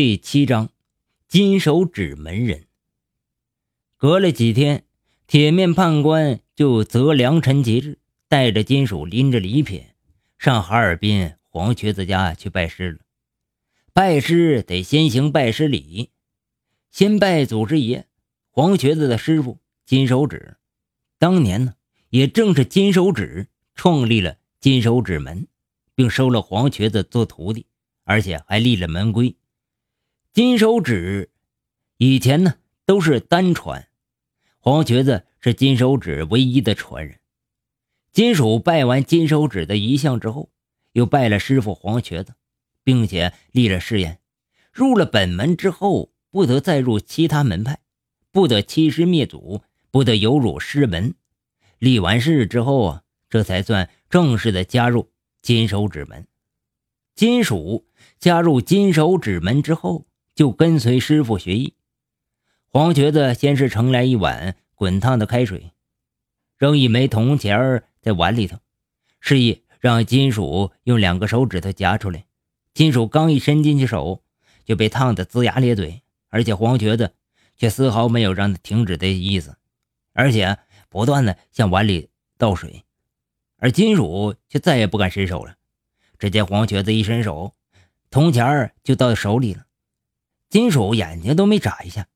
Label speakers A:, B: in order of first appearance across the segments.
A: 第七章，金手指门人。隔了几天，铁面判官就择良辰吉日，带着金属拎着礼品，上哈尔滨黄瘸子家去拜师了。拜师得先行拜师礼，先拜祖师爷，黄瘸子的师傅金手指。当年呢，也正是金手指创立了金手指门，并收了黄瘸子做徒弟，而且还立了门规。金手指以前呢都是单传，黄瘸子是金手指唯一的传人。金属拜完金手指的遗像之后，又拜了师傅黄瘸子，并且立了誓言：入了本门之后，不得再入其他门派，不得欺师灭祖，不得有辱师门。立完誓之后啊，这才算正式的加入金手指门。金属加入金手指门之后。就跟随师傅学艺。黄瘸子先是盛来一碗滚烫的开水，扔一枚铜钱在碗里头，示意让金属用两个手指头夹出来。金属刚一伸进去手，就被烫得龇牙咧嘴，而且黄瘸子却丝毫没有让他停止的意思，而且不断的向碗里倒水，而金属却再也不敢伸手了。只见黄瘸子一伸手，铜钱就到手里了。金属眼睛都没眨一下，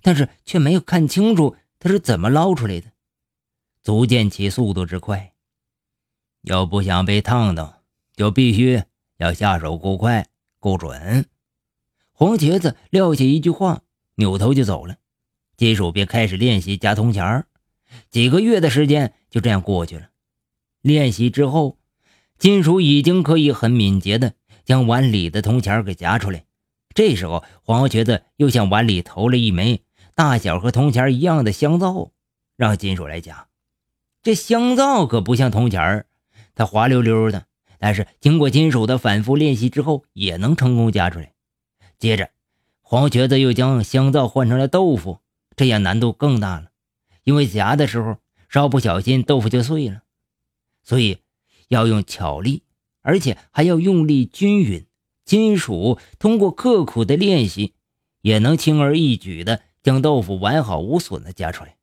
A: 但是却没有看清楚他是怎么捞出来的，足见其速度之快。要不想被烫到，就必须要下手够快、够准。黄瘸子撂下一句话，扭头就走了。金属便开始练习夹铜钱几个月的时间就这样过去了。练习之后，金属已经可以很敏捷的将碗里的铜钱给夹出来。这时候，黄瘸子又向碗里投了一枚大小和铜钱一样的香皂，让金属来夹。这香皂可不像铜钱它滑溜溜的。但是经过金属的反复练习之后，也能成功夹出来。接着，黄瘸子又将香皂换成了豆腐，这样难度更大了，因为夹的时候稍不小心，豆腐就碎了。所以要用巧力，而且还要用力均匀。金属通过刻苦的练习，也能轻而易举地将豆腐完好无损地夹出来。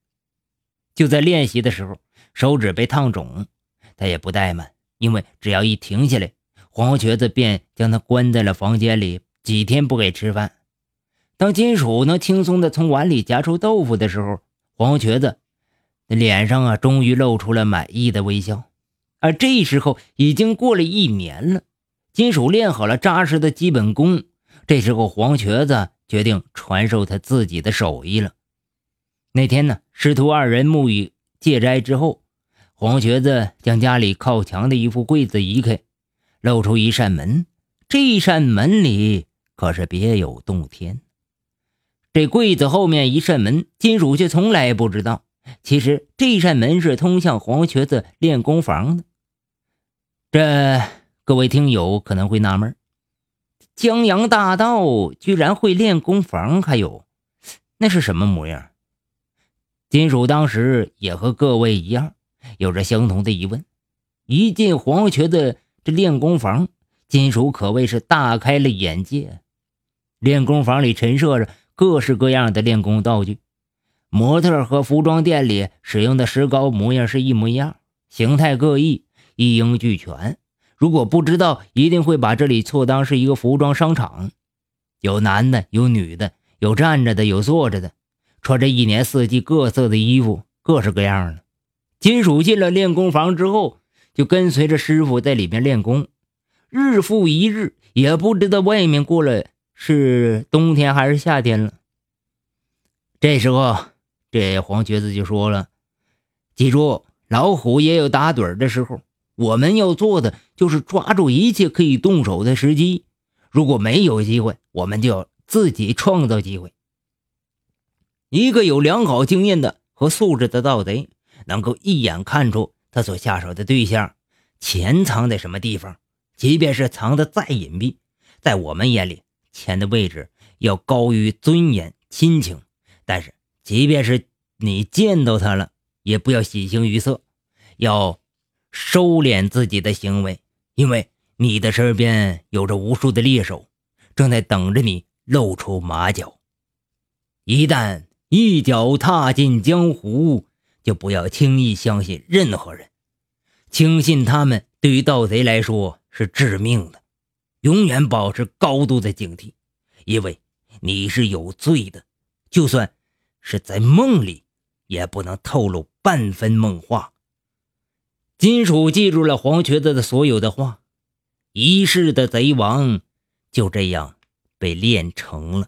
A: 就在练习的时候，手指被烫肿，他也不怠慢，因为只要一停下来，黄瘸子便将他关在了房间里，几天不给吃饭。当金属能轻松地从碗里夹出豆腐的时候，黄瘸子脸上啊，终于露出了满意的微笑。而这时候已经过了一年了。金属练好了扎实的基本功，这时候黄瘸子决定传授他自己的手艺了。那天呢，师徒二人沐浴戒斋之后，黄瘸子将家里靠墙的一副柜子移开，露出一扇门。这一扇门里可是别有洞天。这柜子后面一扇门，金属却从来不知道，其实这扇门是通向黄瘸子练功房的。这。各位听友可能会纳闷，江洋大盗居然会练功房，还有那是什么模样？金属当时也和各位一样，有着相同的疑问。一进黄瘸子这练功房，金属可谓是大开了眼界。练功房里陈设着各式各样的练功道具，模特和服装店里使用的石膏模样是一模一样，形态各异，一应俱全。如果不知道，一定会把这里错当是一个服装商场，有男的，有女的，有站着的，有坐着的，穿着一年四季各色的衣服，各式各样的。金属进了练功房之后，就跟随着师傅在里面练功，日复一日，也不知道外面过了是冬天还是夏天了。这时候，这黄瘸子就说了：“记住，老虎也有打盹的时候。”我们要做的就是抓住一切可以动手的时机。如果没有机会，我们就要自己创造机会。一个有良好经验的和素质的盗贼，能够一眼看出他所下手的对象钱藏在什么地方。即便是藏的再隐蔽，在我们眼里，钱的位置要高于尊严、亲情。但是，即便是你见到他了，也不要喜形于色，要。收敛自己的行为，因为你的身边有着无数的猎手，正在等着你露出马脚。一旦一脚踏进江湖，就不要轻易相信任何人。轻信他们，对于盗贼来说是致命的。永远保持高度的警惕，因为你是有罪的。就算是在梦里，也不能透露半分梦话。金属记住了黄瘸子的所有的话，一世的贼王就这样被炼成了。